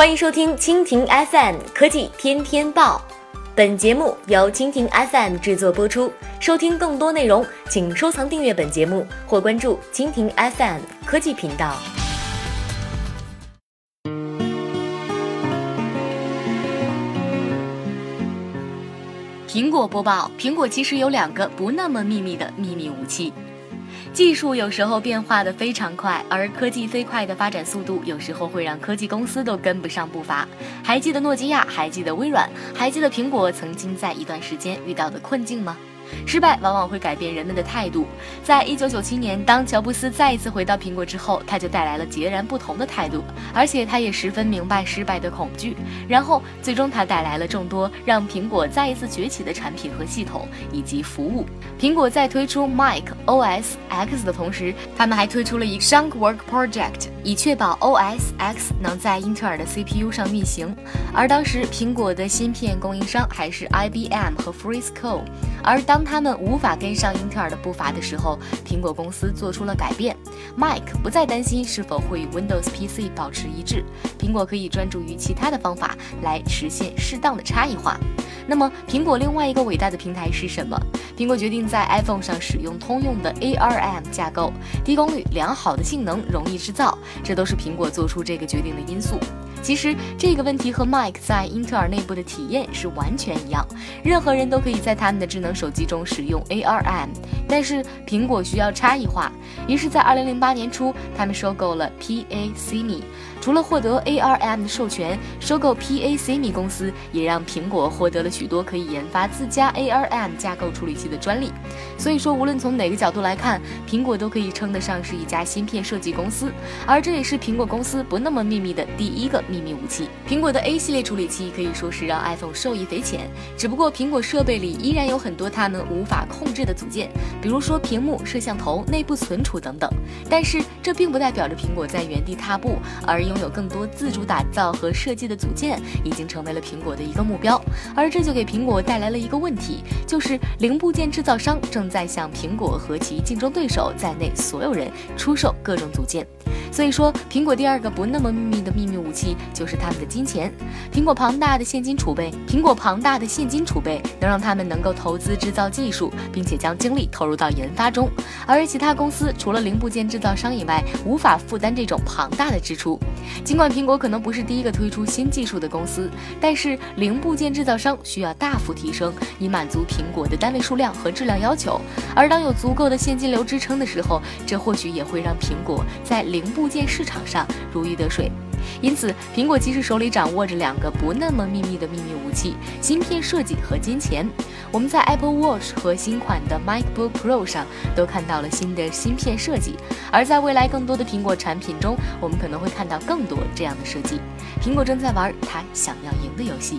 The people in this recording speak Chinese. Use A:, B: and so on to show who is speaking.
A: 欢迎收听蜻蜓 FM 科技天天报，本节目由蜻蜓 FM 制作播出。收听更多内容，请收藏订阅本节目或关注蜻蜓 FM 科技频道。苹果播报：苹果其实有两个不那么秘密的秘密武器。技术有时候变化的非常快，而科技飞快的发展速度，有时候会让科技公司都跟不上步伐。还记得诺基亚？还记得微软？还记得苹果曾经在一段时间遇到的困境吗？失败往往会改变人们的态度。在一九九七年，当乔布斯再一次回到苹果之后，他就带来了截然不同的态度，而且他也十分明白失败的恐惧。然后，最终他带来了众多让苹果再一次崛起的产品和系统以及服务。苹果在推出 Mac OS X 的同时，他们还推出了一个 Shunk Work Project，以确保 OS X 能在英特尔的 CPU 上运行。而当时，苹果的芯片供应商还是 IBM 和 Frisco。而当当他们无法跟上英特尔的步伐的时候，苹果公司做出了改变。Mac 不再担心是否会与 Windows PC 保持一致，苹果可以专注于其他的方法来实现适当的差异化。那么，苹果另外一个伟大的平台是什么？苹果决定在 iPhone 上使用通用的 ARM 架构，低功率、良好的性能、容易制造，这都是苹果做出这个决定的因素。其实这个问题和 Mike 在英特尔内部的体验是完全一样，任何人都可以在他们的智能手机中使用 ARM，但是苹果需要差异化。于是，在2008年初，他们收购了 PACMI。除了获得 ARM 的授权，收购 PACMI 公司也让苹果获得了许多可以研发自家 ARM 架构处理器的专利。所以说，无论从哪个角度来看，苹果都可以称得上是一家芯片设计公司。而这也是苹果公司不那么秘密的第一个秘密武器。苹果的 A 系列处理器可以说是让 iPhone 受益匪浅。只不过苹果设备里依然有很多他们无法控制的组件，比如说屏幕、摄像头、内部存储等等。但是这并不代表着苹果在原地踏步，而拥有更多自主打造和设计的组件，已经成为了苹果的一个目标。而这就给苹果带来了一个问题，就是零部件制造商正在向苹果和其竞争对手在内所有人出售各种组件。所以说，苹果第二个不那么秘密的秘密武器就是他们的金钱。苹果庞大的现金储备，苹果庞大的现金储备能让他们能够投资制造技术，并且将精力投入到研发中。而其他公司除了零部件制造商以外，无法负担这种庞大的支出。尽管苹果可能不是第一个推出新技术的公司，但是零部件制造商需要大幅提升，以满足苹果的单位数量和质量要求。而当有足够的现金流支撑的时候，这或许也会让苹果在零部件市场上如鱼得水。因此，苹果其实手里掌握着两个不那么秘密的秘密武器：芯片设计和金钱。我们在 Apple Watch 和新款的 MacBook Pro 上都看到了新的芯片设计，而在未来更多的苹果产品中，我们可能会看到更多这样的设计。苹果正在玩它想要赢的游戏。